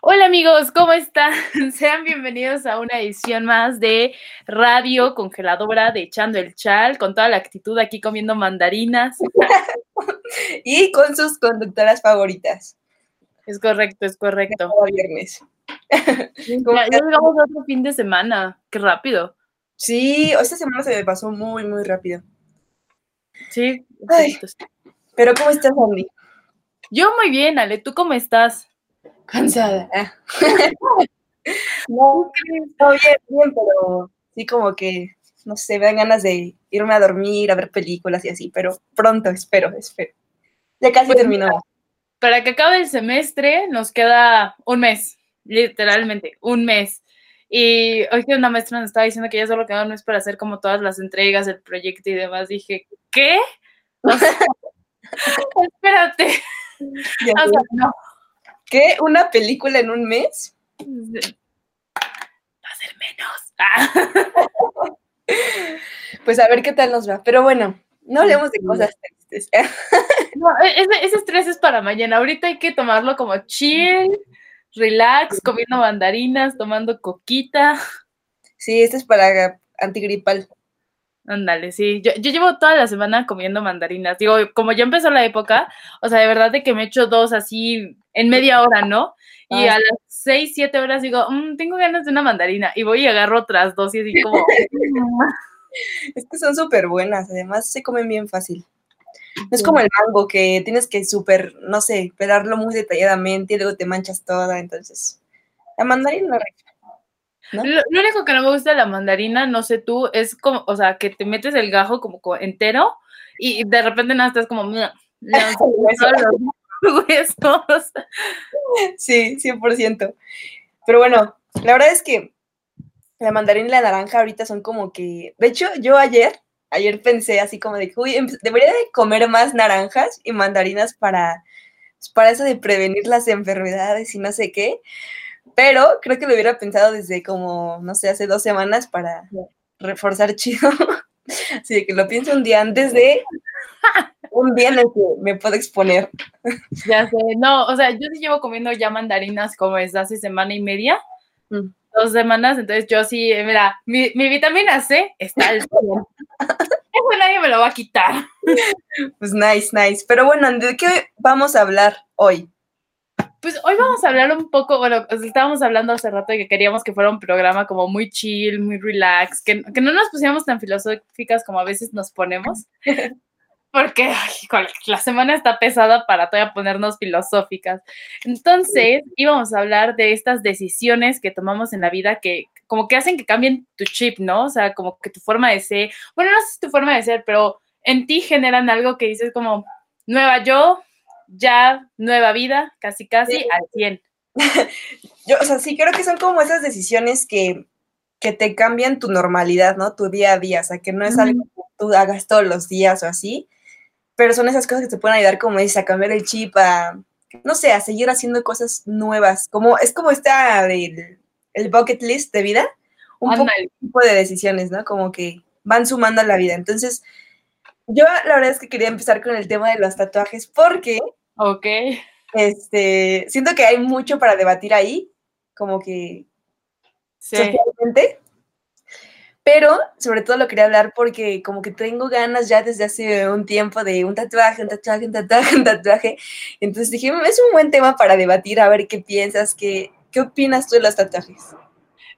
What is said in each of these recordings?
Hola amigos, ¿cómo están? Sean bienvenidos a una edición más de Radio Congeladora de Echando el Chal, con toda la actitud aquí comiendo mandarinas. y con sus conductoras favoritas. Es correcto, es correcto. Cada viernes. Ya, ya llegamos a otro fin de semana, qué rápido. Sí, esta semana se me pasó muy, muy rápido. Sí. Ay. Pero ¿cómo estás, Andy? Yo muy bien, Ale, ¿tú cómo estás? Cansada. Ah. no, no, bien, bien, pero sí como que, no sé, me dan ganas de irme a dormir, a ver películas y así, pero pronto, espero, espero. Ya casi Pues terminó. Para que acabe el semestre nos queda un mes, literalmente, un mes. Y hoy que una maestra nos estaba diciendo que ya solo queda un mes para hacer como todas las entregas, el proyecto y demás, dije, ¿qué? O sea, espérate. O sea, no. ¿Qué? ¿Una película en un mes? Va a ser menos. Ah. Pues a ver qué tal nos va. Pero bueno, no hablemos de cosas tristes. No, e- ese, ese estrés es para mañana. Ahorita hay que tomarlo como chill, relax, comiendo mandarinas, tomando coquita. Sí, este es para antigripal. Ándale, sí. Yo, yo llevo toda la semana comiendo mandarinas. Digo, como ya empezó la época, o sea, de verdad de que me echo dos así en media hora, ¿no? Y Ah, a las seis, siete horas digo, "Mm, tengo ganas de una mandarina. Y voy y agarro otras dos y así como, Es que son súper buenas, además se comen bien fácil. No es como el mango que tienes que súper, no sé, pelarlo muy detalladamente y luego te manchas toda, entonces. La mandarina rica. ¿No? Lo, lo único que no me gusta de la mandarina, no sé tú, es como, o sea, que te metes el gajo como co- entero y de repente nada, estás como, "Mira, los huesos. Sí, 100%. Pero bueno, la verdad es que la mandarina y la naranja ahorita son como que, de hecho, yo ayer, ayer pensé así como de que, uy, empe- debería de comer más naranjas y mandarinas para, pues, para eso de prevenir las enfermedades y no sé qué. Pero creo que lo hubiera pensado desde como, no sé, hace dos semanas para reforzar chido. Así de que lo pienso un día antes de un día en el que me puedo exponer. Ya sé, no, o sea, yo sí llevo comiendo ya mandarinas como desde hace semana y media, Mm. dos semanas, entonces yo sí, eh, mira, mi, mi vitamina C está al 100. Eso nadie me lo va a quitar. Pues nice, nice. Pero bueno, ¿de qué vamos a hablar hoy? Pues hoy vamos a hablar un poco, bueno, sea, estábamos hablando hace rato de que queríamos que fuera un programa como muy chill, muy relax, que, que no nos pusiéramos tan filosóficas como a veces nos ponemos, porque ay, la semana está pesada para todavía ponernos filosóficas. Entonces, íbamos a hablar de estas decisiones que tomamos en la vida que como que hacen que cambien tu chip, ¿no? O sea, como que tu forma de ser, bueno, no sé si tu forma de ser, pero en ti generan algo que dices como, nueva yo, ya, nueva vida, casi casi Sí. al 100. Yo, o sea, sí creo que son como esas decisiones que, que te cambian tu normalidad, ¿no? Tu día a día, o sea, que no es algo que tú hagas todos los días o así, pero son esas cosas que te pueden ayudar, como dices, a cambiar el chip, a, no sé, a seguir haciendo cosas nuevas, como, es como esta del el bucket list de vida, un poco tipo de decisiones, ¿no? Como que van sumando a la vida. Entonces, yo la verdad es que quería empezar con el tema de los tatuajes porque Ok. este, siento que hay mucho para debatir ahí, como que Sí. socialmente. Pero sobre todo lo quería hablar porque como que tengo ganas ya desde hace un tiempo de un tatuaje, un tatuaje, un tatuaje, un tatuaje. Entonces dije, "Mm, es un buen tema para debatir, a ver qué piensas, qué, qué opinas tú de los tatuajes.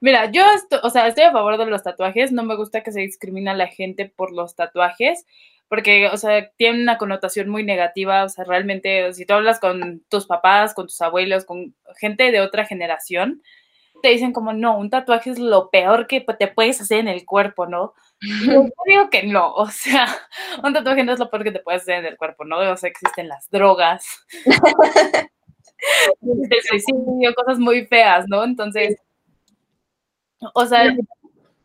Mira, yo esto- o sea, estoy a favor de los tatuajes, no me gusta que se discrimine a la gente por los tatuajes, porque, o sea, tienen una connotación muy negativa, o sea, realmente, si tú hablas con tus papás, con tus abuelos, con gente de otra generación, te dicen como, no, un tatuaje es lo peor que te puedes hacer en el cuerpo, ¿no? Yo digo que no, o sea, un tatuaje no es lo peor que te puedes hacer en el cuerpo, ¿no? O sea, existen las drogas, el suicidio, cosas muy feas, ¿no? Entonces, o sea,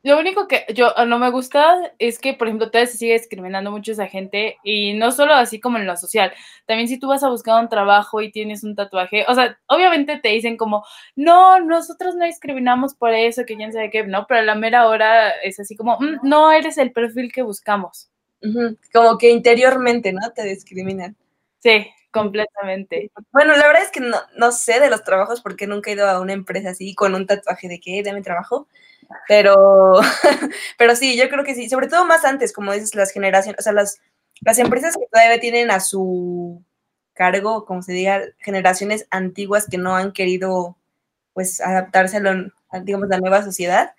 lo único que yo ah, no me gusta es que, por ejemplo, todavía se sigue discriminando mucho a esa gente y no solo así como en lo social, también si tú vas a buscar un trabajo y tienes un tatuaje, o sea, obviamente te dicen como, no, nosotros no discriminamos por eso, que quién sabe qué, no, pero a la mera hora es así como, "Mm, no eres el perfil que buscamos. Como que interiormente, ¿no? Te discriminan. Sí, completamente. Bueno, la verdad es que no, no sé de los trabajos porque nunca he ido a una empresa así con un tatuaje de que mi trabajo. Pero, pero sí, yo creo que sí, sobre todo más antes, como dices, las generaciones, o sea, las, las empresas que todavía tienen a su cargo, como se diga, generaciones antiguas que no han querido, pues, adaptarse a, lo, digamos, la nueva sociedad.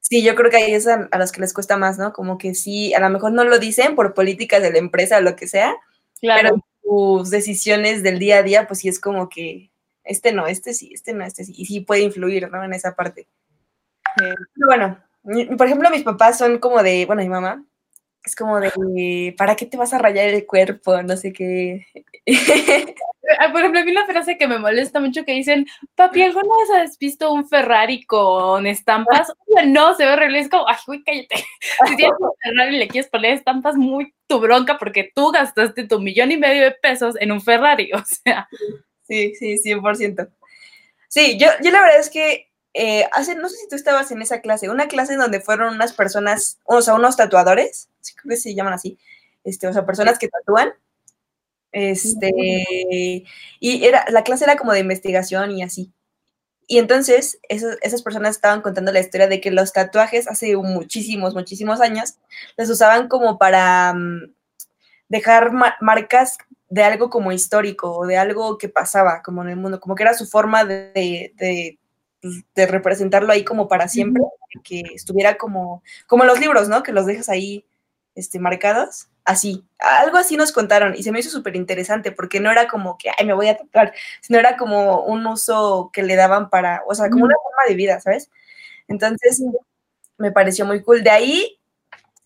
Sí, yo creo que ahí es a, los que les cuesta más, ¿no? Como que sí, a lo mejor no lo dicen por políticas de la empresa o lo que sea, claro. pero sus decisiones del día a día, pues sí es como que este no, este sí, este no, este sí, y sí puede influir, ¿no? En esa parte. Bueno, por ejemplo, mis papás son como de, bueno, mi mamá es como de, ¿para qué te vas a rayar el cuerpo? No sé qué. Ah, por ejemplo, hay una frase que me molesta mucho que dicen, papi, ¿alguna vez has visto un Ferrari con estampas? no, se ve horrible. Es como, ay, güey, cállate. Si tienes un Ferrari y le quieres poner estampas, muy tu bronca porque tú gastaste tu millón y medio de pesos en un Ferrari, o sea. Sí, sí, 100%. Sí, yo, yo la verdad es que eh, hace, no sé si tú estabas en esa clase, una clase donde fueron unas personas, o sea, unos tatuadores, creo que se llaman así, este, o sea, personas que tatúan, este, y era, la clase era como de investigación y así. Y entonces esas personas estaban contando la historia de que los tatuajes hace muchísimos, muchísimos años los usaban como para mm, dejar marcas de algo como histórico o de algo que pasaba como en el mundo, como que era su forma de pues, de representarlo ahí como para siempre, que estuviera como, como los libros, ¿no? Que los dejas ahí este, marcados, así, algo así nos contaron y se me hizo súper interesante porque no era como que, ay, me voy a tatuar, sino era como un uso que le daban para, o sea, como una forma de vida, ¿sabes? Entonces, me pareció muy cool. De ahí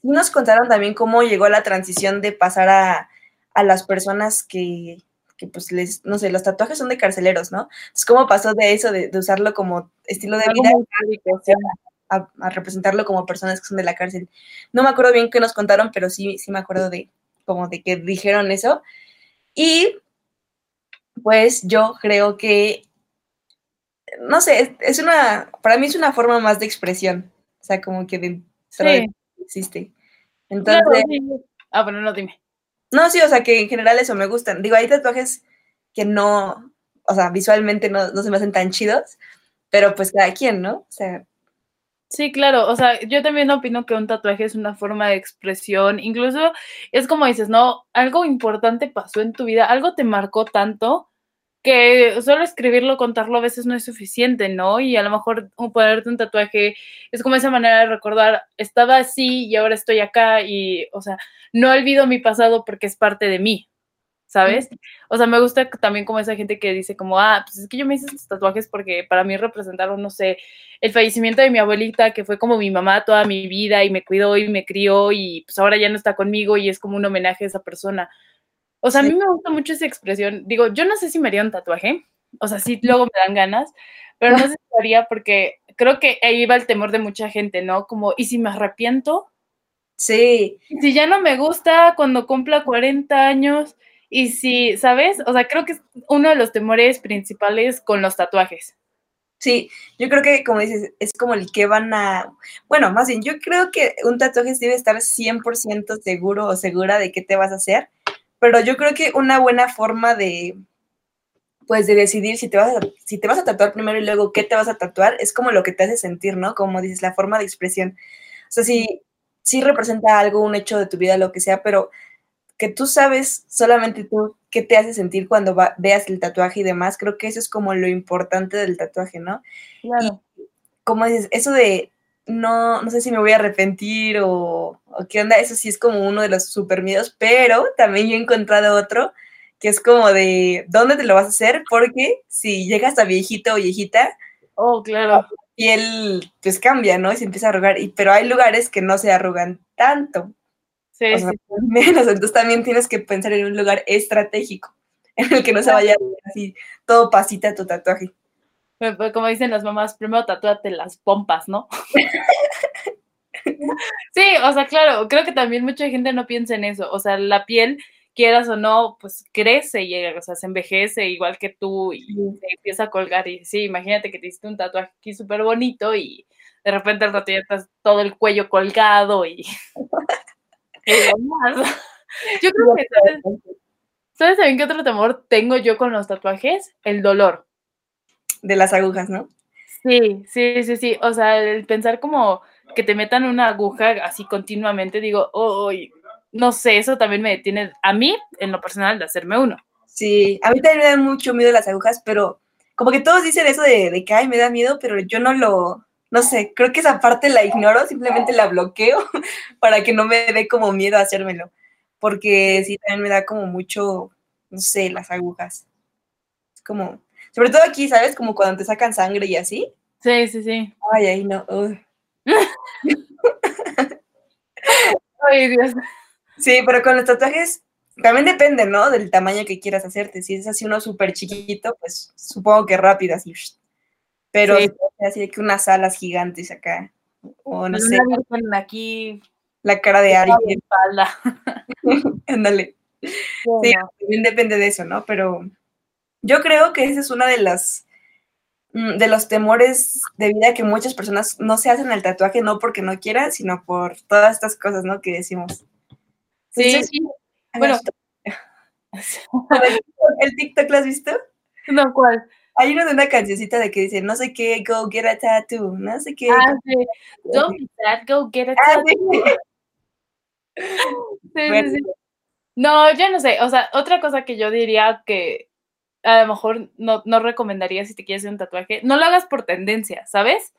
nos contaron también cómo llegó la transición de pasar a, a las personas que, que pues les, no sé, los tatuajes son de carceleros, ¿no? Entonces, ¿cómo pasó de eso, de, usarlo como estilo de vida a, representarlo como personas que son de la cárcel? No me acuerdo bien qué nos contaron, pero sí, sí me acuerdo de como de que dijeron eso. Y pues yo creo que, no sé, es, una, para mí es una forma más de expresión, o sea, como que de, existe. Entonces... Ah, bueno, no, dime. No, sí, o sea, que en general eso me gustan. Digo, hay tatuajes que no, o sea, visualmente no, se me hacen tan chidos, pero pues cada quien, ¿no? O sea. Sí, claro, o sea, yo también opino que un tatuaje es una forma de expresión, incluso es como dices, ¿no? Algo importante pasó en tu vida, algo te marcó tanto que solo escribirlo, contarlo a veces no es suficiente, ¿no? Y a lo mejor ponerte un tatuaje es como esa manera de recordar, estaba así y ahora estoy acá y, o sea, no olvido mi pasado porque es parte de mí, ¿sabes? O sea, me gusta también como esa gente que dice como, ah, pues es que yo me hice estos tatuajes porque para mí representaron, no sé, el fallecimiento de mi abuelita, que fue como mi mamá toda mi vida y me cuidó y me crió y pues ahora ya no está conmigo y es como un homenaje a esa persona. O sea, a mí me gusta mucho esa expresión. Digo, yo no sé si me haría un tatuaje, o sea, sí, luego me dan ganas, pero no sé si lo haría porque creo que ahí va el temor de mucha gente, ¿no? Como, ¿y si me arrepiento? Sí. Si ya no me gusta cuando cumpla 40 años, y si, ¿sabes? O sea, creo que es uno de los temores principales con los tatuajes. Sí, yo creo que, como dices, es como el que van a, bueno, más bien, yo creo que un tatuaje debe estar 100% seguro o segura de qué te vas a hacer, pero yo creo que una buena forma de, pues, de decidir si te, vas a, si te vas a tatuar primero y luego qué te vas a tatuar, es como lo que te hace sentir, ¿no? Como dices, la forma de expresión. O sea, si, si representa algo, un hecho de tu vida, lo que sea, pero que tú sabes solamente tú qué te hace sentir cuando veas el tatuaje y demás, creo que eso es como lo importante del tatuaje, ¿no? Claro. Y como dices, eso de no, no sé si me voy a arrepentir o, qué onda, eso sí es como uno de los super miedos, pero también yo he encontrado otro que es como de, ¿dónde te lo vas a hacer? Porque si llegas a viejito o viejita, oh, claro. Y él pues cambia, ¿no? Y se empieza a arrugar, y, pero hay lugares que no se arrugan tanto. Sí, sí. Menos, entonces también tienes que pensar en un lugar estratégico en el que no se vaya así todo pasita tu tatuaje. Pues, como dicen las mamás, primero tatúate las pompas, ¿no? sí, o sea, claro, creo que también mucha gente no piensa en eso. O sea, la piel, quieras o no, pues crece y o sea, se envejece igual que tú y se empieza a colgar. Y sí, imagínate que te hiciste un tatuaje aquí súper bonito y de repente al rato ya estás todo el cuello colgado y. Yo creo que ¿Sabes también qué otro temor tengo yo con los tatuajes? El dolor. De las agujas, ¿no? Sí, sí, sí, sí. O sea, el pensar como que te metan una aguja así continuamente, digo, oh, no sé, eso también me detiene a mí, en lo personal, de hacerme uno. Sí, a mí también me da mucho miedo las agujas, pero como que todos dicen eso de, de que, ay, me da miedo, pero yo no lo, no sé, creo que esa parte la ignoro, simplemente la bloqueo para que no me dé como miedo a hacérmelo, porque sí, también me da como mucho, no sé, las agujas. Es como, sobre todo aquí, ¿sabes? Como cuando te sacan sangre y así. Sí, sí, sí. Ay, ay, no. Ay, Dios. Sí, pero con los tatuajes también depende, ¿no? Del tamaño que quieras hacerte. Si es así uno súper chiquito, pues supongo que rápido, así. Pero Sí. así que unas alas gigantes acá. O no Una sé, aquí, la cara de la alguien. espalda. Ándale. Sí, también depende de eso, ¿no? Pero yo creo que esa es una de las mm, de los temores de vida que muchas personas no se hacen el tatuaje no porque no quieran, sino por todas estas cosas, ¿no? Que decimos. Sí, Entonces, sí. Bueno. ¿El TikTok lo has visto? No, ¿cuál? Hay uno de una cancioncita de que dice, no sé qué, go get a tattoo, no sé qué. Ah, sí. Don't be sad, go get a Ah, tattoo. sí. Sí, sí, Bueno, sí. No, yo no sé. O sea, otra cosa que yo diría que a lo mejor no, no recomendaría si te quieres hacer un tatuaje, no lo hagas por tendencia, ¿sabes?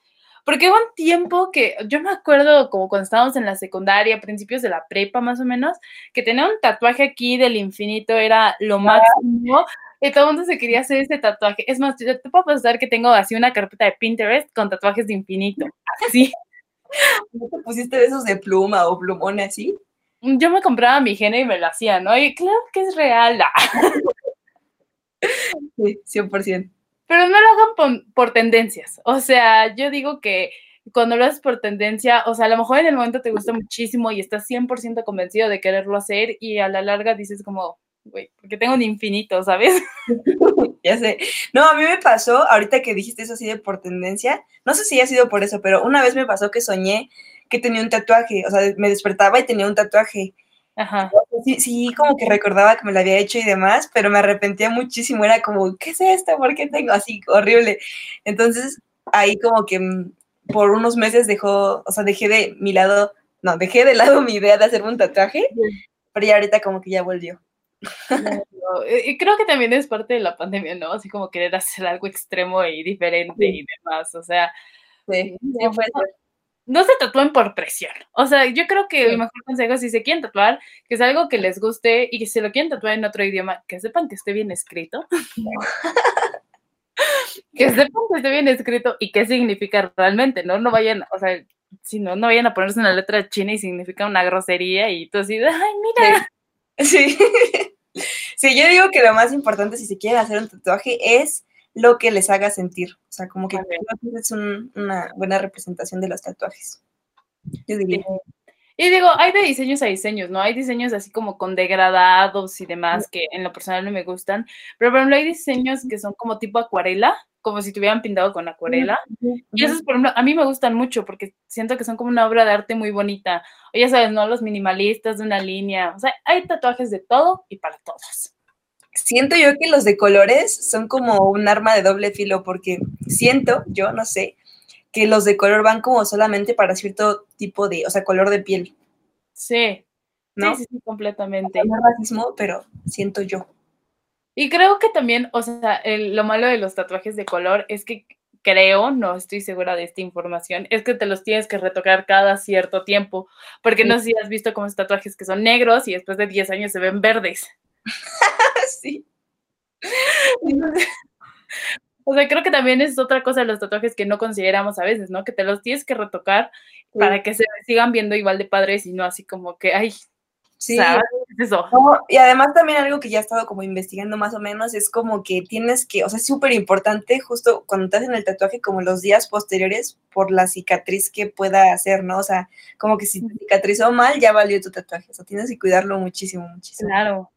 Porque hubo un tiempo que yo me acuerdo como cuando estábamos en la secundaria, principios de la prepa más o menos, que tener un tatuaje aquí del infinito era lo máximo y todo el mundo se quería hacer ese tatuaje. Es más, yo te puedo pasar que tengo así una carpeta de Pinterest con tatuajes de infinito. Así. ¿No te pusiste de esos de pluma o plumón así? Yo me compraba mi gene y me lo hacía, ¿no? Y claro que es real. Sí, 100%. Pero no lo hagan por, por tendencias. O sea, yo digo que cuando lo haces por tendencia, o sea, a lo mejor en el momento te gusta muchísimo y estás 100% convencido de quererlo hacer y a la larga dices como, güey, porque tengo un infinito, ¿sabes? Ya sé. No, a mí me pasó, ahorita que dijiste eso así de por tendencia, no sé si ha sido por eso, pero una vez me pasó que soñé que tenía un tatuaje, o sea, me despertaba y tenía un tatuaje. Ajá. Sí, sí, como que recordaba que me lo había hecho y demás, pero me arrepentía muchísimo, era como, ¿qué es esto? ¿Por qué tengo así? Horrible. Entonces, ahí como que mm, por unos meses dejó, o sea, dejé de mi lado, no, dejé de lado mi idea de hacerme un tatuaje, pero ya ahorita como que ya volvió. No, Y creo que también es parte de la pandemia, ¿no? Así como querer hacer algo extremo y diferente y demás. O sea, Sí, sí, puede no, se tatúen por presión. O sea, yo creo que el mejor consejo si se quieren tatuar, que es algo que les guste y que si lo quieren tatuar en otro idioma, que sepan que esté bien escrito. que sepan que esté bien escrito y qué significa realmente, ¿no? No vayan, o sea, si no, no vayan a ponerse una letra china y significa una grosería y tú así ay, mira. Sí. Sí, yo digo que lo más importante si se quieren hacer un tatuaje es lo que les haga sentir. O sea, como que es un- una buena representación de los tatuajes. Yo diría. Y digo, hay de diseños a diseños, ¿no? Hay diseños así como con degradados y demás que en lo personal no me gustan, pero por ejemplo hay diseños que son como tipo acuarela, como si tuvieran pintado con acuarela. Y esos, por ejemplo, a mí me gustan mucho porque siento que son como una obra de arte muy bonita. O ya sabes, ¿no? Los minimalistas de una línea. O sea, hay tatuajes de todo y para todos. Siento yo que los de colores son como un arma de doble filo porque siento, yo no sé, que los de color van como solamente para cierto tipo de, o sea, color de piel, Sí, ¿no? sí, sí, sí, completamente. No racismo, pero siento yo. Y creo que también, o sea, el- lo malo de los tatuajes de color es que creo, no estoy segura de esta información, es que te los tienes que retocar cada cierto tiempo, porque no sé si has visto como esos tatuajes que son negros y después de 10 años se ven verdes. Sí. Entonces, o sea, creo que también es otra cosa de los tatuajes que no consideramos a veces, ¿no? Que te los tienes que retocar para que se sigan viendo igual de padres y no así como que, ay, Sí. eso. No, y además también algo que ya he estado como investigando más o menos es como que tienes que, o sea, es súper importante justo cuando te hacen el tatuaje como los días posteriores por la cicatriz que pueda hacer, ¿no? O sea, como que si te cicatrizó mal ya valió tu tatuaje, o sea, tienes que cuidarlo muchísimo, muchísimo. Claro.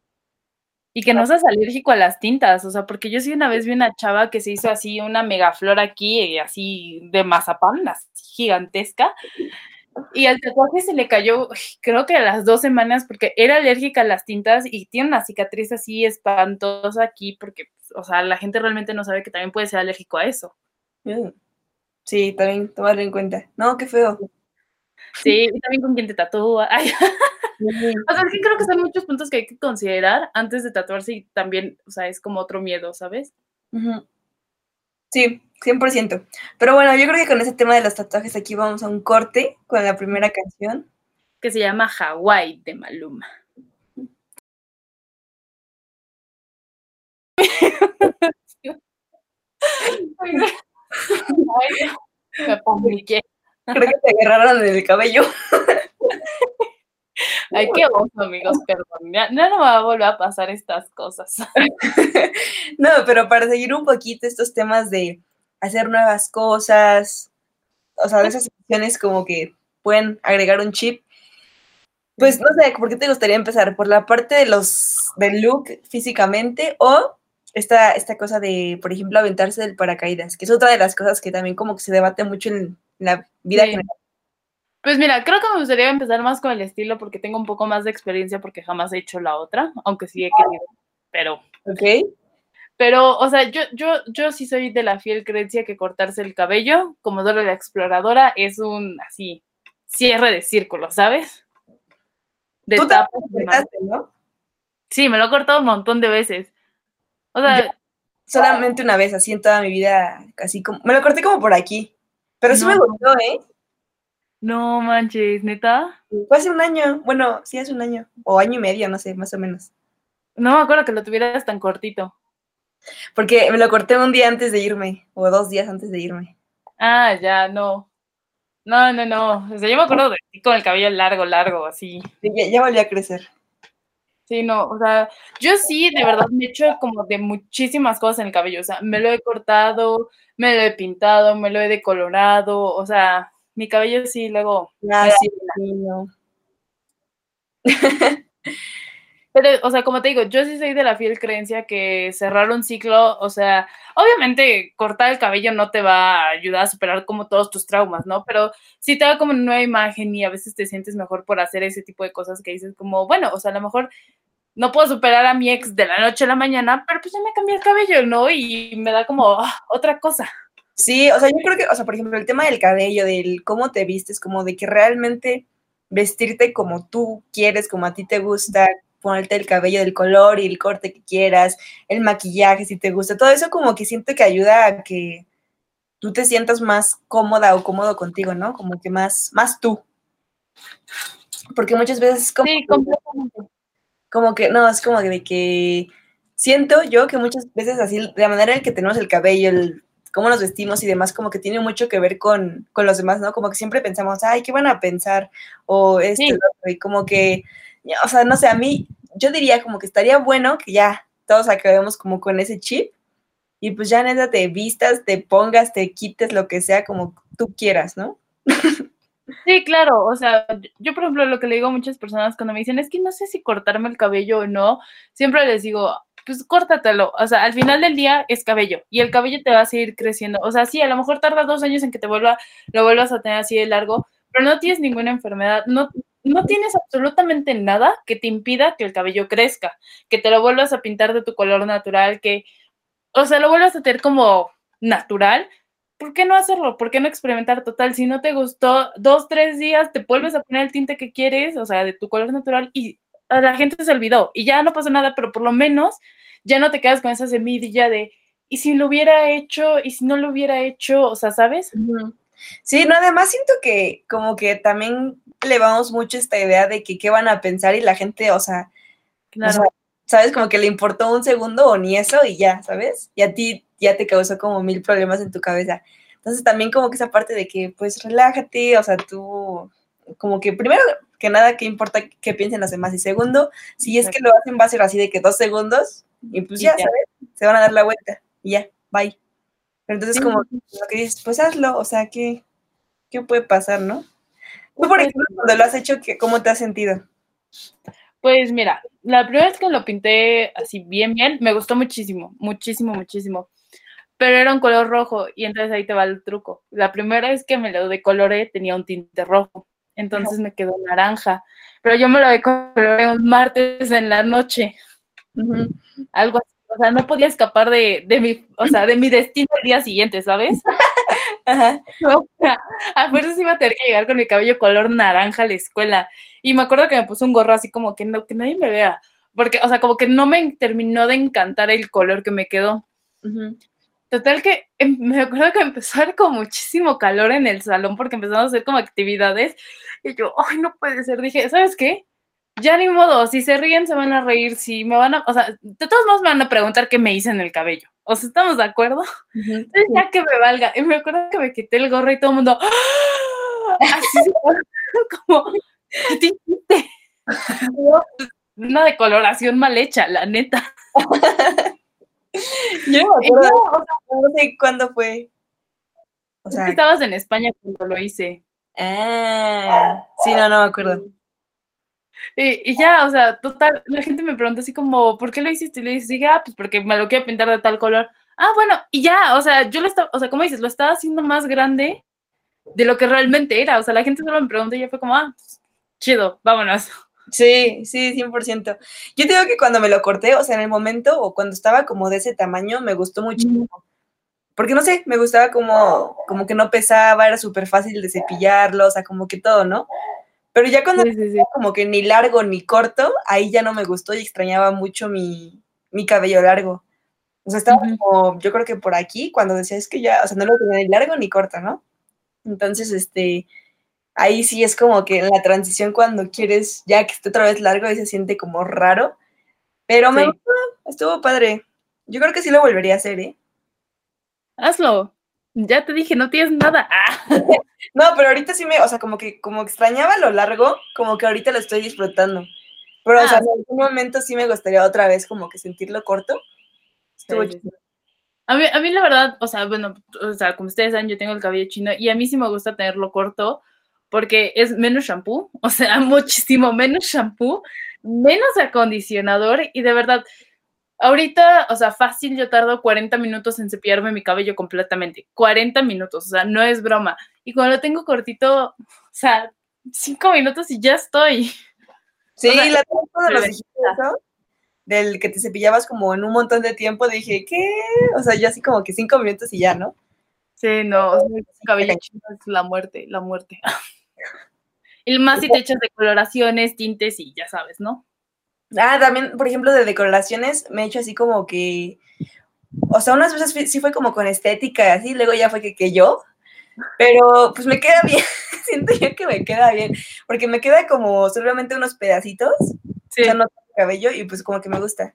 Y que no seas alérgico a las tintas, o sea, porque yo sí una vez vi una chava que se hizo así una megaflor aquí, y así de mazapán, así gigantesca, Y al tatuaje se le cayó, creo que a las dos semanas, porque era alérgica a las tintas y tiene una cicatriz así espantosa aquí, porque, o sea, la gente realmente no sabe que también puede ser alérgico a eso. Mm. Sí, también tomarlo en cuenta. No, qué feo. Sí, y también con quien te tatúa. Ay. O sea, sí creo que son muchos puntos que hay que considerar antes de tatuarse y también, o sea, es como otro miedo, ¿sabes? Sí, 100%. Pero bueno, yo creo que con ese tema de los tatuajes aquí vamos a un corte con la primera canción. Que se llama Hawaii de Maluma. Ay, me. Creo que te agarraron en el cabello. Ay, qué oso, amigos, perdón. No, no me va a volver a pasar estas cosas. no, pero para seguir un poquito estos temas de hacer nuevas cosas, o sea, de esas situaciones como que pueden agregar un chip. Pues no sé, ¿por qué te gustaría empezar? ¿Por la parte de los del look físicamente o esta, esta cosa de, por ejemplo, aventarse del paracaídas, que es otra de las cosas que también como que se debate mucho en la vida general? Pues mira, creo que me gustaría empezar más con el estilo porque tengo un poco más de experiencia porque jamás he hecho la otra, aunque sí he querido, pero... Ok. Pero, o sea, yo, yo, yo sí soy de la fiel creencia que cortarse el cabello, como Dora la exploradora, es un, así, cierre de círculo, ¿sabes? De ¿Tú tapas, te cortaste, ¿no? Sí, me lo he cortado un montón de veces. O sea... solamente una vez, así en toda mi vida, casi como... Me lo corté como por aquí, pero sí me gustó, ¿eh? No manches, neta. Fue hace un año, bueno, sí hace un año, o año y medio, no sé, más o menos. No me acuerdo que lo tuvieras tan cortito. Porque me lo corté un día antes de irme, o dos días antes de irme. Ah, ya, no. No, no, no. O sea, yo me acuerdo de ti con el cabello largo, largo, así. ya, ya volvió a crecer. Sí, no, o sea, yo sí, de verdad, me he hecho como de muchísimas cosas en el cabello. O sea, me lo he cortado, me lo he pintado, me lo he decolorado, o sea, mi cabello sí, luego. Ah, sí, no. O sea, como te digo, yo sí soy de la fiel creencia que cerrar un ciclo, o sea, obviamente cortar el cabello no te va a ayudar a superar como todos tus traumas, ¿no? Pero sí te da como una nueva imagen y a veces te sientes mejor por hacer ese tipo de cosas que dices como, bueno, o sea, a lo mejor no puedo superar a mi ex de la noche a la mañana, pero pues ya me cambié el cabello, ¿no? Y me da como ah, otra cosa. Sí, o sea, yo creo que, o sea, por ejemplo, el tema del cabello, del cómo te vistes, como de que realmente vestirte como tú quieres, como a ti te gusta, ponerte el cabello del color y el corte que quieras, el maquillaje si te gusta, todo eso como que siento que ayuda a que tú te sientas más cómoda o cómodo contigo, ¿no? Como que más, más tú. Porque muchas veces como, sí, completamente. como que, no, es como de que siento yo que muchas veces así, de la manera en que tenemos el cabello, el cómo nos vestimos y demás, como que tiene mucho que ver con, los demás, ¿no? Como que siempre pensamos, ay, ¿qué van a pensar? O esto, y como que, o sea, no sé, a mí, yo diría como que estaría bueno que ya todos acabemos como con ese chip y pues ya neta te vistas, te pongas, te quites lo que sea como tú quieras, ¿no? Sí, claro, o sea, yo por ejemplo lo que le digo a muchas personas cuando me dicen es que no sé si cortarme el cabello o no, siempre les digo, pues córtatelo. O sea, al final del día es cabello y el cabello te va a seguir creciendo. O sea, sí, a lo mejor tarda dos años en que te vuelva, lo vuelvas a tener así de largo, pero no tienes ninguna enfermedad, no, no tienes absolutamente nada que te impida que el cabello crezca, que te lo vuelvas a pintar de tu color natural, que, o sea, lo vuelvas a tener como natural. ¿Por qué no hacerlo? ¿Por qué no experimentar total? Si no te gustó dos, tres días, te vuelves a poner el tinte que quieres, o sea, de tu color natural y a la gente se olvidó y ya no pasó nada, pero por lo menos ya no te quedas con esa semilla de, ¿y si lo hubiera hecho? ¿Y si no lo hubiera hecho? O sea, ¿sabes? Sí, no, además siento que como que también le vamos mucho esta idea de que qué van a pensar y la gente, o sea, ¿sabes? Como que le importó un segundo o ni eso y ya, ¿sabes? Y a ti ya te causó como mil problemas en tu cabeza. Entonces también como que esa parte de que pues relájate, o sea, tú como que primero que nada, ¿qué importa qué piensen los demás? Y segundo, si es que lo hacen va a ser así de que dos segundos y pues ya, ¿sabes? Se van a dar la vuelta y ya, bye. Pero entonces como lo que dices, pues hazlo, o sea, ¿qué, qué puede pasar, no? Tú, por pues ejemplo, cuando lo has hecho, ¿cómo te has sentido? Pues mira, la primera vez que lo pinté así bien, bien, me gustó muchísimo, muchísimo, muchísimo. Pero era un color rojo y entonces ahí te va el truco. La primera vez que me lo decoloré tenía un tinte rojo. entonces me quedó naranja. Pero yo me lo decoloré un martes en la noche. Algo así. O sea, no podía escapar de, de mi, o sea, de mi destino el día siguiente, ¿sabes? Ajá. a fuerzas iba a tener que llegar con mi cabello color naranja a la escuela. Y me acuerdo que me puse un gorro así como que no, que nadie me vea. Porque, o sea, como que no me terminó de encantar el color que me quedó. Total que em, me acuerdo que empezó a haber como muchísimo calor en el salón porque empezamos a hacer como actividades. Y yo, ay, no puede ser. Dije, ¿sabes qué? Ya ni modo, si se ríen se van a reír, si me van a, o sea, de todos modos me van a preguntar qué me hice en el cabello. O sea, ¿estamos de acuerdo? Entonces ya que me valga. Y me acuerdo que me quité el gorro y todo el mundo, ¡Ah! así como, ¿qué te hiciste? Una decoloración mal hecha, la neta. Yo no me acuerdo, no sé cuándo fue. O sea, estabas en España cuando lo hice. Ah, sí, no, no me acuerdo. Y, ya, o sea, total, la gente me pregunta así como, ¿por qué lo hiciste? Y le dices, ah, pues porque me lo quiero pintar de tal color. Ah, bueno, y ya, o sea, yo lo estaba, o sea, como dices, lo estaba haciendo más grande de lo que realmente era. O sea, la gente solo me pregunta y ya fue como, ah, pues, chido, vámonos. Sí, sí, 100%. Yo te digo que cuando me lo corté, o sea, en el momento o cuando estaba como de ese tamaño, me gustó muchísimo. Porque no sé, me gustaba como, como que no pesaba, era súper fácil de cepillarlo, o sea, como que todo, ¿no? Pero ya cuando como que ni largo ni corto, ahí ya no me gustó y extrañaba mucho mi, cabello largo. O sea, estaba como, yo creo que por aquí, cuando decía, es que ya, o sea, no lo tenía ni largo ni corto, ¿no? Entonces, este, ahí sí es como que en la transición cuando quieres ya que esté otra vez largo, ahí se siente como raro. Pero me gustó, estuvo padre. Yo creo que sí lo volvería a hacer, ¿eh? Hazlo. Ya te dije, no tienes nada. Ah. no, pero ahorita sí me, o sea, como que como extrañaba lo largo, como que ahorita lo estoy disfrutando. Pero, o sea, ah. en algún momento sí me gustaría otra vez como que sentirlo corto. A mí, a mí la verdad, o sea, bueno, o sea, como ustedes saben, yo tengo el cabello chino y a mí sí me gusta tenerlo corto porque es menos shampoo, o sea, muchísimo menos shampoo, menos acondicionador y de verdad, Ahorita, o sea, fácil, yo tardo 40 minutos en cepillarme mi cabello completamente. 40 minutos, o sea, no es broma. Y cuando lo tengo cortito, o sea, 5 minutos y ya estoy. Sí, la cuando lo dijiste del que te cepillabas como en un montón de tiempo, dije, ¿qué? O sea, yo así como que 5 minutos y ya, ¿no? Sí, no, o sea, cabello chino es la muerte, la muerte. y más si te echas decoloraciones, tintes y ya sabes, ¿no? Ah, también, por ejemplo, de decoraciones me he hecho así como que, o sea, unas veces sí fue como con estética y así, luego ya fue que, que yo, pero pues me queda bien, siento yo que me queda bien, porque me queda como solamente unos pedacitos, sí. o sea, no cabello y pues como que me gusta.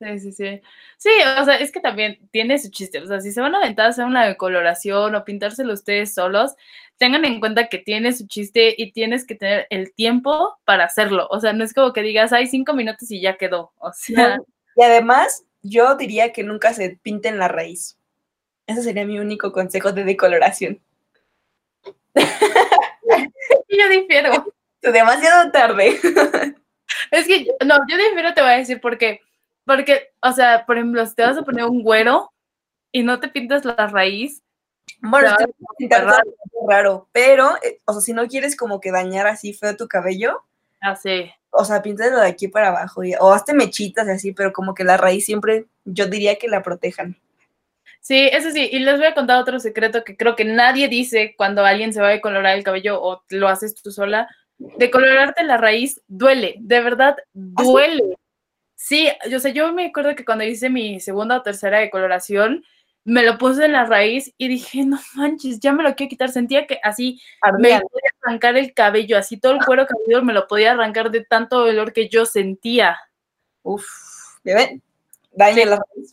Sí, sí, sí. Sí, o sea, es que también tiene su chiste. O sea, si se van a aventar a hacer una decoloración o pintárselo ustedes solos, tengan en cuenta que tiene su chiste y tienes que tener el tiempo para hacerlo. O sea, no es como que digas, hay cinco minutos y ya quedó. O sea. Y además, yo diría que nunca se pinten la raíz. Ese sería mi único consejo de decoloración. yo difiero. Demasiado tarde. es que, no, yo difiero, te voy a decir por qué porque, o sea, por ejemplo, si te vas a poner un güero y no te pintas la raíz. Bueno, es raro, pero, eh, o sea, si no quieres como que dañar así feo tu cabello. Ah, sí. O sea, píntalo de aquí para abajo, o hazte mechitas y así, pero como que la raíz siempre, yo diría que la protejan. Sí, eso sí, y les voy a contar otro secreto que creo que nadie dice cuando alguien se va a decolorar el cabello o lo haces tú sola. Decolorarte la raíz duele, de verdad ¿Ah, duele. Sí, yo sé, yo me acuerdo que cuando hice mi segunda o tercera decoloración, me lo puse en la raíz y dije, no manches, ya me lo quiero quitar. Sentía que así me podía arrancar el cabello, así todo el cuero cabelludo me lo podía arrancar de tanto dolor que yo sentía. Uf, ¿ya ven? Daña la raíz.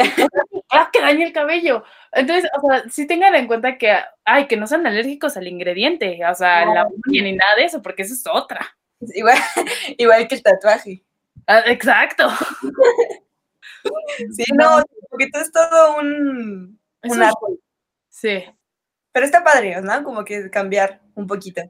ah, que daña el cabello. Entonces, o sea, sí tengan en cuenta que, ay, que no sean alérgicos al ingrediente, o sea, la uña ni nada de eso, porque eso es otra. Igual, igual que el tatuaje. Ah, exacto. sí, no, porque todo es todo un, un árbol. Sí. Pero está padre, ¿no? Como que cambiar un poquito.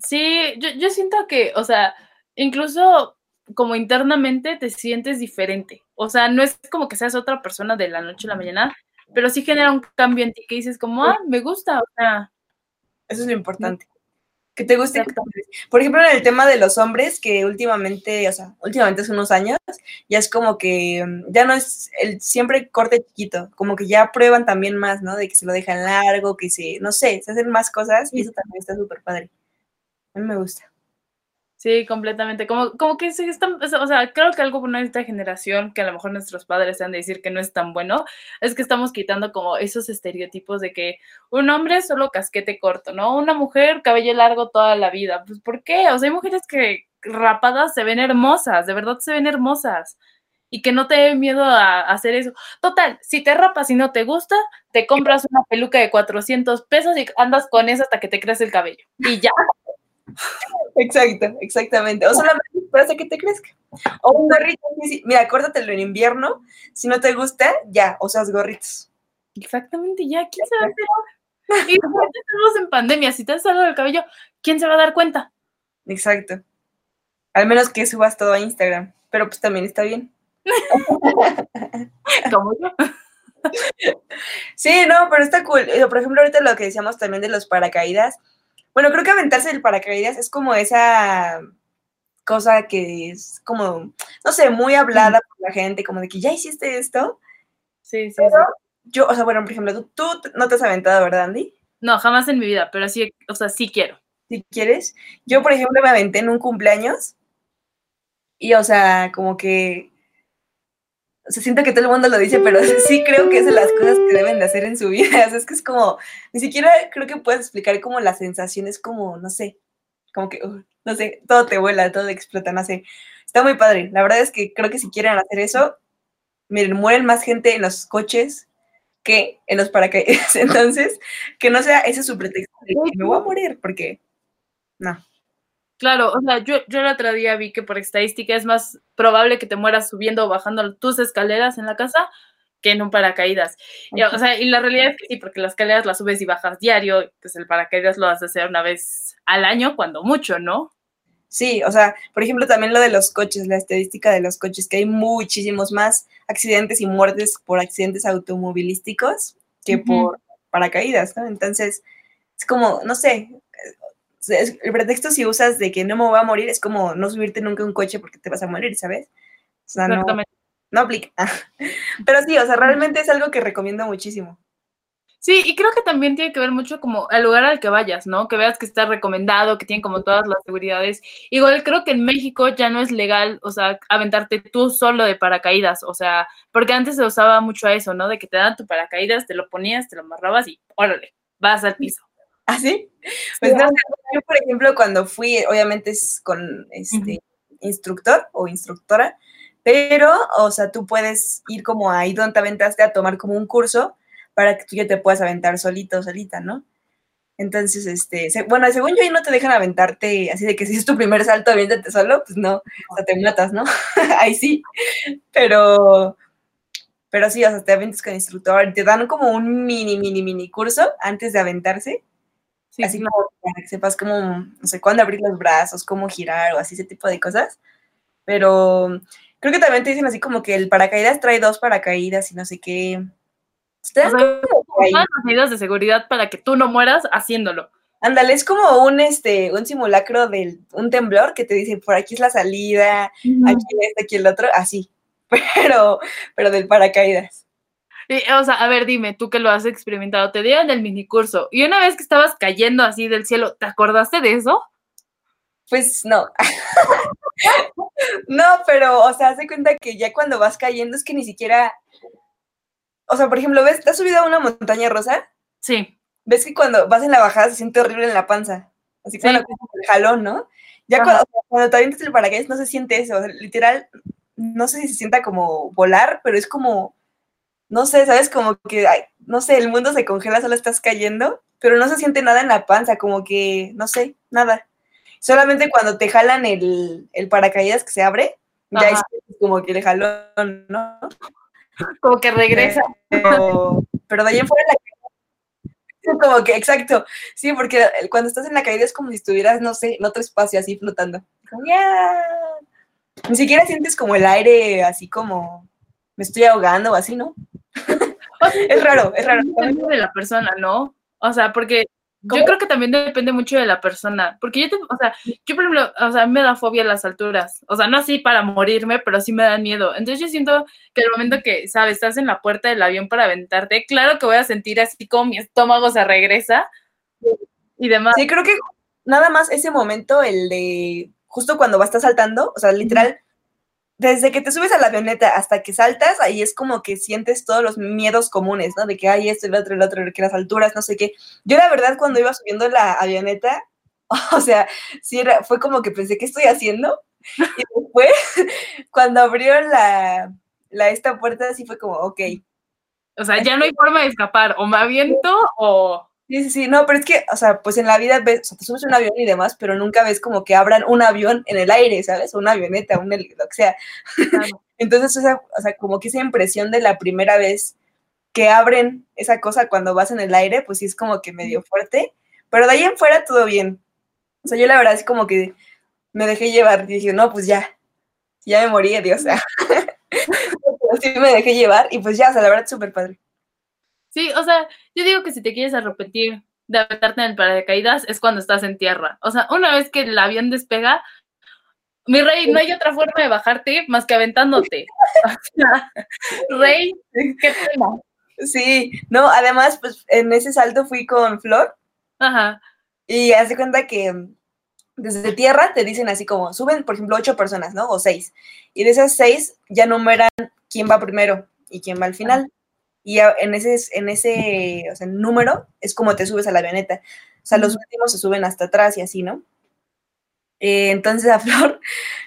Sí, yo, yo siento que, o sea, incluso como internamente te sientes diferente. O sea, no es como que seas otra persona de la noche a la mañana, pero sí genera un cambio en ti que dices como, ah, me gusta, o sea. Eso es lo importante. Que te guste. Por ejemplo, en el tema de los hombres, que últimamente, o sea, últimamente hace unos años, ya es como que mm, ya no es el siempre corte chiquito, como que ya prueban también más, ¿no? De que se lo dejan largo, que se, no sé, se hacen más cosas y eso también está súper padre. A mí me gusta. Sí, completamente. Como, como que sí están, o sea, creo que algo de esta generación, que a lo mejor nuestros padres han de decir que no es tan bueno, es que estamos quitando como esos estereotipos de que un hombre solo casquete corto, ¿no? Una mujer cabello largo toda la vida. Pues, ¿por qué? O sea, hay mujeres que rapadas se ven hermosas, de verdad se ven hermosas. Y que no te dé miedo a, hacer eso. Total, si te rapas y no te gusta, te compras una peluca de 400 pesos y andas con eso hasta que te crece el cabello. Y ya. Exacto, exactamente. O solamente para que te crezca. O un gorrito. Mira, córtatelo en invierno. Si no te gusta, ya, o seas gorritos. Exactamente, ya. ¿Quién se va a hacer? Y estamos en pandemia. Si te has algo del cabello, ¿quién se va a dar cuenta? Exacto. Al menos que subas todo a Instagram. Pero pues también está bien. Como yo. Sí, no, pero está cool. Por ejemplo, ahorita lo que decíamos también de los paracaídas bueno, creo que aventarse del paracaídas es como esa cosa que es como, no sé, muy hablada por la gente, como de que ya hiciste esto. Sí, sí, Yo, o sea, bueno, por ejemplo, ¿tú, no te has aventado, ¿verdad, Andy? No, jamás en mi vida, pero sí, o sea, sí quiero. Si quieres. Yo, por ejemplo, me aventé en un cumpleaños y, o sea, como que o sea, siento que todo el mundo lo dice, pero sí creo que es las cosas que deben de hacer en su vida. Es que es como, ni siquiera creo que puedes explicar como la sensación es como, no sé, como que, uh, no sé, todo te vuela, todo explota, no sé. Está muy padre. La verdad es que creo que si quieren hacer eso, miren, mueren más gente en los coches que en los paracaídas. Entonces, que no sea ese su pretexto de que me voy a morir, porque no. Claro, o sea, yo, yo el otro día vi que por estadística es más probable que te mueras subiendo o bajando tus escaleras en la casa que en un paracaídas. Y, o sea, y la realidad es que sí, porque las escaleras las subes y bajas diario, pues el paracaídas lo vas a hacer una vez al año, cuando mucho, ¿no? Sí, o sea, por ejemplo, también lo de los coches, la estadística de los coches, que hay muchísimos más accidentes y muertes por accidentes automovilísticos que por paracaídas, ¿no? Entonces, es como, no sé, el pretexto si usas de que no me voy a morir es como no subirte nunca a un coche porque te vas a morir, ¿sabes? O sea, no, no aplica. Pero sí, o sea, realmente es algo que recomiendo muchísimo. Sí, y creo que también tiene que ver mucho como el lugar al que vayas, ¿no? Que veas que está recomendado, que tiene como todas las seguridades. Igual creo que en México ya no es legal, o sea, aventarte tú solo de paracaídas, o sea, porque antes se usaba mucho a eso, ¿no? De que te dan tu paracaídas, te lo ponías, te lo amarrabas y órale, vas al piso. ¿Ah, sí? Pues no, yo por ejemplo cuando fui, obviamente es con este instructor o instructora, pero, o sea, tú puedes ir como ahí donde te aventaste a tomar como un curso para que tú ya te puedas aventar solito o solita, ¿no? Entonces, este, bueno, según yo ahí no te dejan aventarte así de que si es tu primer salto, aviéntate solo, pues no, o sea, te matas, ¿no? ahí sí, pero, pero sí, o sea, te aventas con instructor, te dan como un mini, mini, mini curso antes de aventarse así como para que sepas cómo, no sé, cuándo abrir los brazos, cómo girar o así, ese tipo de cosas. Pero creo que también te dicen así como que el paracaídas trae dos paracaídas y no sé qué. Ustedes las medidas de seguridad para que tú no mueras haciéndolo. Ándale, es como un este, un simulacro de un temblor que te dice por aquí es la salida, aquí este, aquí el otro, así. Pero, pero del paracaídas o sea, a ver, dime, tú que lo has experimentado, te dieron el minicurso y una vez que estabas cayendo así del cielo, ¿te acordaste de eso? Pues no. no, pero, o sea, haz de cuenta que ya cuando vas cayendo es que ni siquiera. O sea, por ejemplo, ¿ves? ¿Te has subido a una montaña rosa? Sí. ¿Ves que cuando vas en la bajada se siente horrible en la panza? Así como el jalón, ¿no? Ya cuando, cuando, te avientas el paracaídas no se siente eso. O sea, literal, no sé si se sienta como volar, pero es como no sé, ¿sabes? Como que, no sé, el mundo se congela, solo estás cayendo, pero no se siente nada en la panza, como que, no sé, nada. Solamente cuando te jalan el, paracaídas que se abre, ya es como que el jalón, ¿no? Como que regresa. Pero, pero de ahí en fuera la como que, exacto, sí, porque cuando estás en la caída es como si estuvieras, no sé, en otro espacio así flotando. Ni siquiera sientes como el aire así como me estoy ahogando o así, ¿no? es raro, es raro. de la persona, ¿no? O sea, porque Yo creo que también depende mucho de la persona, porque yo, te, o sea, yo por ejemplo, o sea, me da fobia a las alturas, o sea, no así para morirme, pero sí me dan miedo. Entonces yo siento que el momento que, sabes, estás en la puerta del avión para aventarte, claro que voy a sentir así como mi estómago se regresa y demás. Sí, creo que nada más ese momento, el de justo cuando vas a estar saltando, o sea, literal, desde que te subes a la avioneta hasta que saltas, ahí es como que sientes todos los miedos comunes, ¿no? De que hay esto, el otro, el otro, que las alturas, no sé qué. Yo la verdad cuando iba subiendo la avioneta, o sea, sí era, fue como que pensé, ¿qué estoy haciendo? Y después, cuando abrió la, la esta puerta, sí fue como, ok. O sea, ya no hay forma de escapar, o me aviento o... Sí, sí, sí, no, pero es que, o sea, pues en la vida ves, o sea, te subes un avión y demás, pero nunca ves como que abran un avión en el aire, ¿sabes? Una avioneta, un, lo que sea. Entonces, o sea, o sea, como que esa impresión de la primera vez que abren esa cosa cuando vas en el aire, pues sí es como que medio fuerte, pero de ahí en fuera todo bien. O sea, yo la verdad es como que me dejé llevar y dije, no, pues ya, ya me morí, Dios, o sea, sí me dejé llevar y pues ya, o sea, la verdad es súper padre. Sí, o sea, yo digo que si te quieres arrepentir de aventarte en el paracaídas es cuando estás en tierra. O sea, una vez que el avión despega, mi rey, no hay otra forma de bajarte más que aventándote. rey, qué pena. Sí, no, además, pues en ese salto fui con Flor. Ajá. Y hace cuenta que desde tierra te dicen así como, suben, por ejemplo, ocho personas, ¿no? O seis. Y de esas seis ya numeran quién va primero y quién va al final y en ese, en ese número es como te subes a la avioneta. O sea, los últimos se suben hasta atrás y así, ¿no? Eh, entonces a Flor,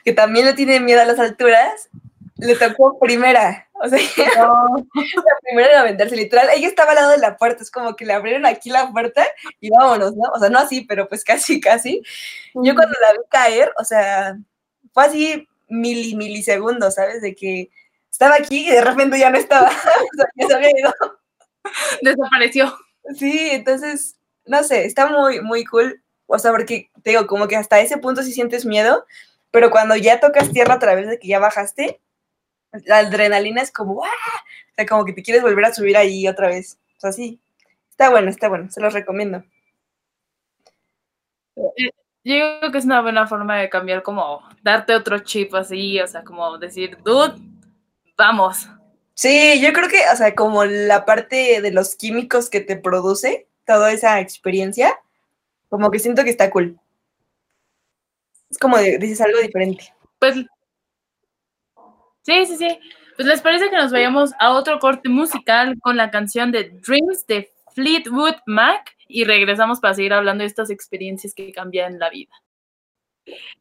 que también le tiene miedo a las alturas, le tocó primera. O sea, la primera en aventarse, literal. Ella estaba al lado de la puerta, es como que le abrieron aquí la puerta y vámonos, ¿no? O sea, no así, pero pues casi, casi. Yo cuando la vi caer, o sea, fue así mili, milisegundos, ¿sabes? De que estaba aquí y de repente ya no estaba, o sea, ya se había ido. Desapareció. Sí, entonces, no sé, está muy, muy cool. O sea, porque te digo, como que hasta ese punto sí sientes miedo, pero cuando ya tocas tierra a través de que ya bajaste, la adrenalina es como. O sea, como que te quieres volver a subir ahí otra vez. O sea, sí, está bueno, está bueno, se los recomiendo. Eh, yo creo que es una buena forma de cambiar, como darte otro chip así, o sea, como decir, dude, vamos. Sí, yo creo que, o sea, como la parte de los químicos que te produce toda esa experiencia, como que siento que está cool. Es como dices algo diferente. Pues sí, sí, sí. Pues les parece que nos vayamos a otro corte musical con la canción de Dreams de Fleetwood Mac y regresamos para seguir hablando de estas experiencias que cambian la vida.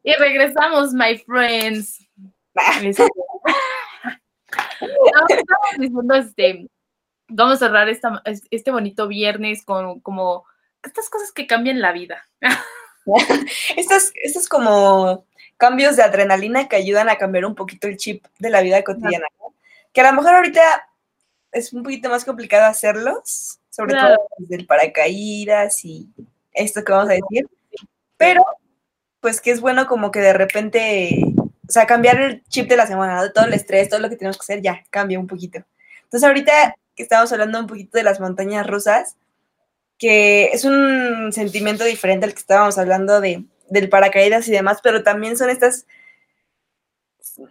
Y regresamos, my friends. Diciendo, este, vamos a cerrar esta, este bonito viernes con como estas cosas que cambian la vida. estos, estos como cambios de adrenalina que ayudan a cambiar un poquito el chip de la vida cotidiana, Que a lo mejor ahorita es un poquito más complicado hacerlos, sobre todo desde el paracaídas y esto que vamos a decir, pero pues que es bueno como que de repente o sea, cambiar el chip de la semana, de todo el estrés, todo lo que tenemos que hacer, ya, cambia un poquito. Entonces, ahorita que estamos hablando un poquito de las montañas rusas, que es un sentimiento diferente al que estábamos hablando de, del paracaídas y demás, pero también son estas...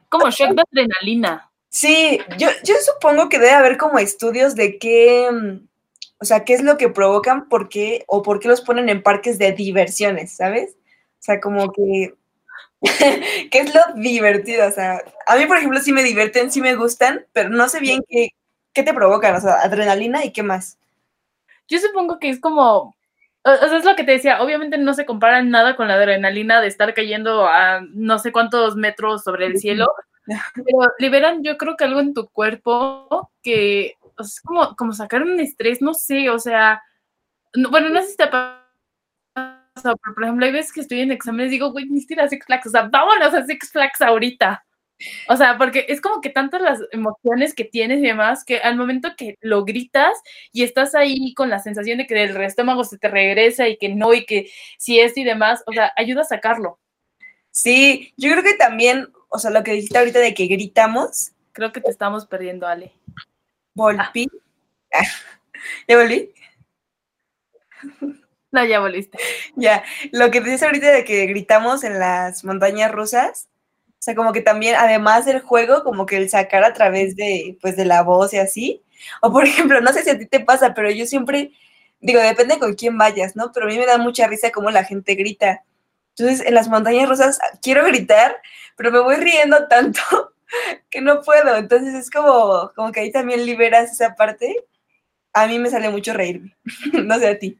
Como shock de adrenalina. Sí, yo, yo supongo que debe haber como estudios de qué, o sea, qué es lo que provocan, por qué, o por qué los ponen en parques de diversiones, ¿sabes? O sea, como que ¿Qué es lo divertido? O sea, a mí, por ejemplo, sí me divierten, sí me gustan, pero no sé bien qué, qué te provocan, o sea, adrenalina y qué más. Yo supongo que es como, o sea, es lo que te decía, obviamente no se compara nada con la adrenalina de estar cayendo a no sé cuántos metros sobre el cielo, pero liberan yo creo que algo en tu cuerpo que es como, como sacar un estrés, no sé, o sea, bueno, no sé si te por ejemplo, hay veces que estoy en exámenes y digo, güey, ni siquiera Six Flags, o sea, vámonos a Six Flags ahorita. O sea, porque es como que tantas las emociones que tienes y demás, que al momento que lo gritas y estás ahí con la sensación de que el estómago se te regresa y que no, y que si es y demás, o sea, ayuda a sacarlo. Sí, yo creo que también, o sea, lo que dijiste ahorita de que gritamos. Creo que te estamos perdiendo, Ale. Volví. Ah. ¿Ya volví? No, ya volviste. Ya, lo que dices ahorita de que gritamos en las montañas rusas, o sea, como que también, además del juego, como que el sacar a través de, pues, de la voz y así. O por ejemplo, no sé si a ti te pasa, pero yo siempre, digo, depende con quién vayas, ¿no? Pero a mí me da mucha risa cómo la gente grita. Entonces, en las montañas rusas quiero gritar, pero me voy riendo tanto que no puedo. Entonces es como, como que ahí también liberas esa parte. A mí me sale mucho reírme. no sé a ti.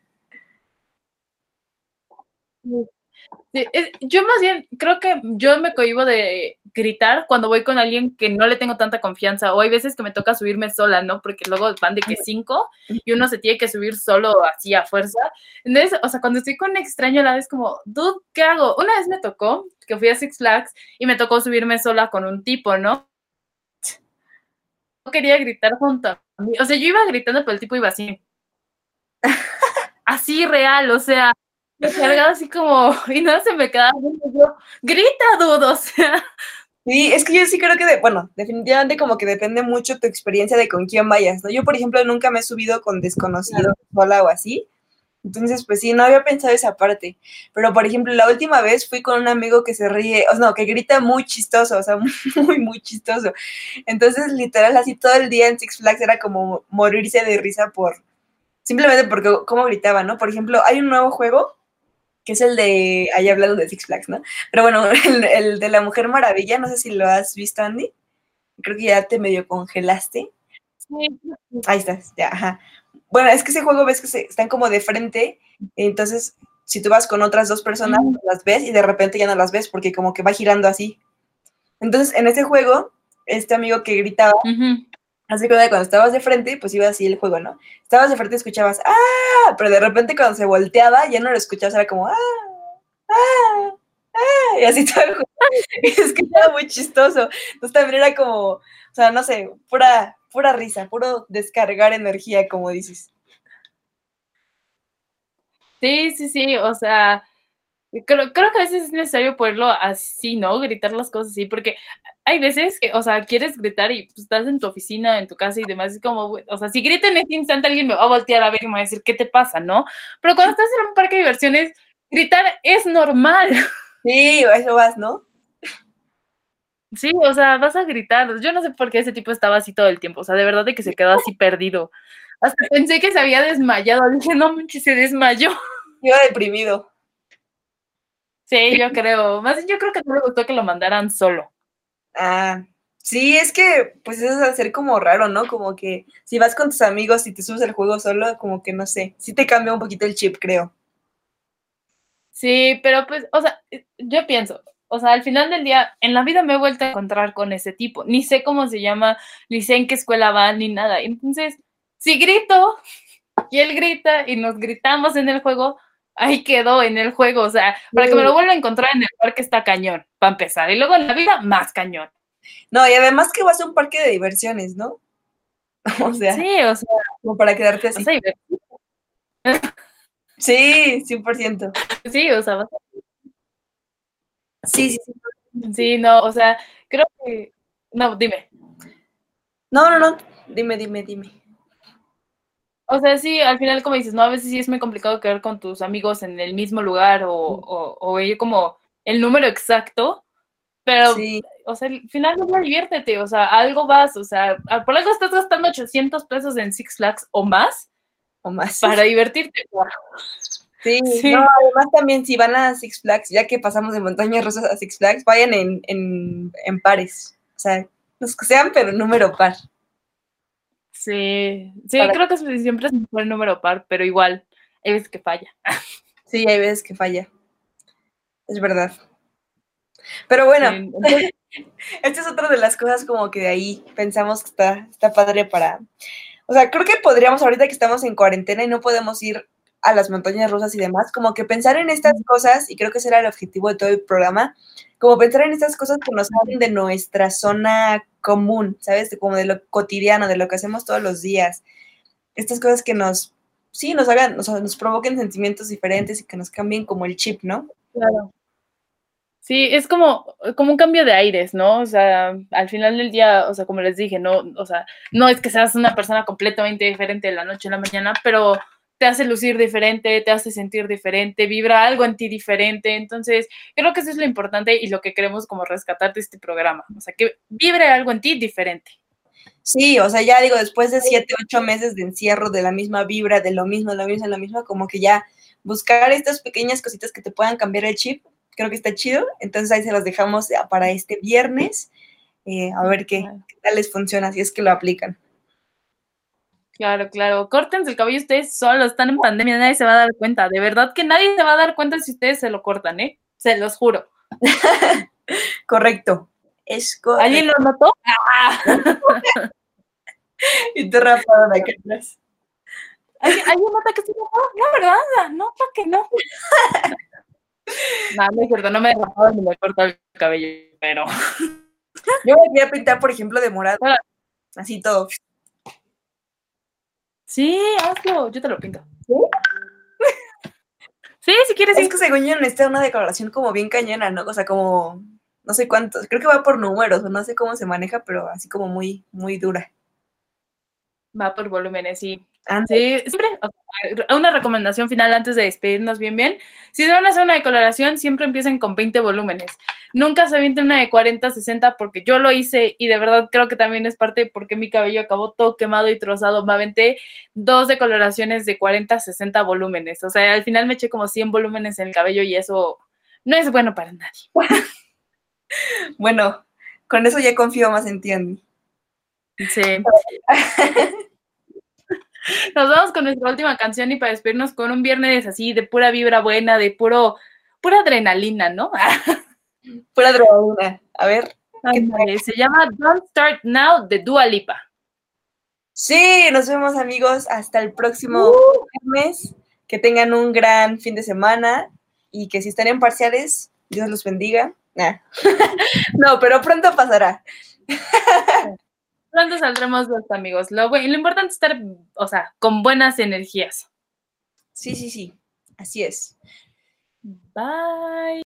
Yo más bien creo que yo me cohibo de gritar cuando voy con alguien que no le tengo tanta confianza o hay veces que me toca subirme sola, ¿no? Porque luego van de que cinco y uno se tiene que subir solo así a fuerza. Entonces, o sea, cuando estoy con un extraño a la vez como, dude, ¿qué hago? Una vez me tocó que fui a Six Flags y me tocó subirme sola con un tipo, ¿no? No quería gritar junto a mí. O sea, yo iba gritando, pero el tipo iba así. así real, o sea, me cargaba así como, y no se me quedaba yo, grita, dudo, o sea. Sí, es que yo sí creo que, de, bueno, definitivamente como que depende mucho tu experiencia de con quién vayas, ¿no? Yo, por ejemplo, nunca me he subido con desconocidos sola o así, entonces, pues sí, no había pensado esa parte. Pero, por ejemplo, la última vez fui con un amigo que se ríe, o sea, no, que grita muy chistoso, o sea, muy, muy chistoso. Entonces, literal, así todo el día en Six Flags era como morirse de risa por, simplemente porque cómo gritaba, ¿no? Por ejemplo, hay un nuevo juego que es el de, ahí hablando de Six Flags, ¿no? Pero bueno, el, de la Mujer Maravilla, no sé si lo has visto, Andy. Creo que ya te medio congelaste. Sí. Ahí estás, ya, ajá. Bueno, es que ese juego ves que se, están como de frente, entonces si tú vas con otras dos personas, las ves y de repente ya no las ves porque como que va girando así. Entonces, en ese juego, este amigo que gritaba, Así que cuando estabas de frente, pues iba así el juego, ¿no? Estabas de frente y escuchabas, ¡ah! Pero de repente cuando se volteaba, ya no lo escuchabas, era como, ¡ah! ¡ah! ¡ah! Y así todo el juego. Y es que estaba muy chistoso. Entonces también era como, o sea, no sé, pura, pura risa, puro descargar energía, como dices. Sí, sí, sí, o sea, Creo, creo, que a veces es necesario ponerlo así, ¿no? Gritar las cosas así, porque hay veces que, o sea, quieres gritar y pues, estás en tu oficina, en tu casa y demás, es como, o sea, si grita en ese instante alguien me va a voltear a ver y me va a decir, ¿qué te pasa, no? Pero cuando estás en un parque de diversiones, gritar es normal. Sí, eso vas, ¿no? Sí, o sea, vas a gritar. Yo no sé por qué ese tipo estaba así todo el tiempo, o sea, de verdad de que se quedó así perdido. Hasta pensé que se había desmayado, dije, no manches, se desmayó. Iba deprimido. Sí, yo creo. Más bien yo creo que no le gustó que lo mandaran solo. Ah, sí, es que pues eso es hacer como raro, ¿no? Como que si vas con tus amigos y te subes el juego solo, como que no sé, sí te cambia un poquito el chip, creo. Sí, pero pues, o sea, yo pienso, o sea, al final del día, en la vida me he vuelto a encontrar con ese tipo. Ni sé cómo se llama, ni sé en qué escuela va, ni nada. Entonces, si grito y él grita y nos gritamos en el juego, ahí quedó en el juego. O sea, para que me lo vuelva a encontrar en el parque está cañón, para empezar. Y luego en la vida, más cañón. No, y además que vas a un parque de diversiones, ¿no? o sea. Sí, o sea. Como para quedarte así. sí, 100%. Sí, o sea, vas a... Sí, sí, sí. Sí, no, o sea, creo que. No, dime. No, no, no. Dime, dime, dime. O sea, sí, al final, como dices, ¿no? A veces sí es muy complicado quedar con tus amigos en el mismo lugar o, o, o ir como el número exacto, pero, o sea, al final no diviértete, o sea, algo vas, o sea, por algo estás gastando 800 pesos en Six Flags o más, o más, para divertirte. Sí, sí. No, además también si van a Six Flags, ya que pasamos de montañas rosas a Six Flags, vayan en, en, en pares, o sea, los que sean, pero número par. Sí, sí, creo que siempre es mejor el número par, pero igual, hay veces que falla. Sí, hay veces que falla. Es verdad. Pero bueno, esta es otra de las cosas como que de ahí pensamos que está, está padre para... O sea, creo que podríamos, ahorita que estamos en cuarentena y no podemos ir a las montañas rusas y demás, como que pensar en estas cosas, y creo que ese era el objetivo de todo el programa, como pensar en estas cosas que nos hablan de nuestra zona común, ¿sabes? Como de lo cotidiano, de lo que hacemos todos los días. Estas cosas que nos, sí, nos hagan, o sea, nos provoquen sentimientos diferentes y que nos cambien como el chip, ¿no? Claro. Sí, es como, como un cambio de aires, ¿no? O sea, al final del día, o sea, como les dije, no, o sea, no es que seas una persona completamente diferente de la noche a la mañana, pero te hace lucir diferente, te hace sentir diferente, vibra algo en ti diferente. Entonces, creo que eso es lo importante y lo que queremos como rescatar de este programa. O sea, que vibre algo en ti diferente. Sí, o sea, ya digo, después de siete, ocho meses de encierro, de la misma vibra, de lo mismo, de lo mismo, de lo mismo, como que ya buscar estas pequeñas cositas que te puedan cambiar el chip, creo que está chido. Entonces ahí se las dejamos para este viernes, eh, a ver qué, qué tal les funciona, si es que lo aplican. Claro, claro. Córtense el cabello ustedes solos, están en pandemia, nadie se va a dar cuenta. De verdad que nadie se va a dar cuenta si ustedes se lo cortan, ¿eh? Se los juro. correcto. Es correcto. ¿Alguien lo notó? Y tú rapado de acá atrás. ¿Alguien, nota que sí lo No, ¿verdad? No, ¿para que no? no, no es cierto, no me he rapado ni me he cortado el cabello, pero... Yo me voy a pintar, por ejemplo, de morado. Así todo. Sí, hazlo, yo te lo pinto. ¿Sí? Sí, si quieres. Es que según yo necesita una decoración como bien cañona, ¿no? O sea, como no sé cuántos, creo que va por números, o no sé cómo se maneja, pero así como muy, muy dura. Va por volúmenes, sí. Sí, siempre, una recomendación final antes de despedirnos bien, bien. Si van a hacer una decoloración, siempre empiecen con 20 volúmenes. Nunca se avienten una de 40, 60, porque yo lo hice y de verdad creo que también es parte porque mi cabello acabó todo quemado y trozado. Me aventé dos decoloraciones de 40, 60 volúmenes. O sea, al final me eché como 100 volúmenes en el cabello y eso no es bueno para nadie. bueno, con eso ya confío más en ti, Sí. Nos vamos con nuestra última canción y para despedirnos con un viernes así de pura vibra buena, de puro, pura adrenalina, ¿no? pura adrenalina. A ver. se llama Don't Start Now de Dua Lipa. Sí, nos vemos amigos hasta el próximo uh. viernes. Que tengan un gran fin de semana y que si están en parciales, Dios los bendiga. no, pero pronto pasará. Pronto saldremos los amigos. Lo, lo importante es estar, o sea, con buenas energías. Sí, sí, sí. Así es. Bye.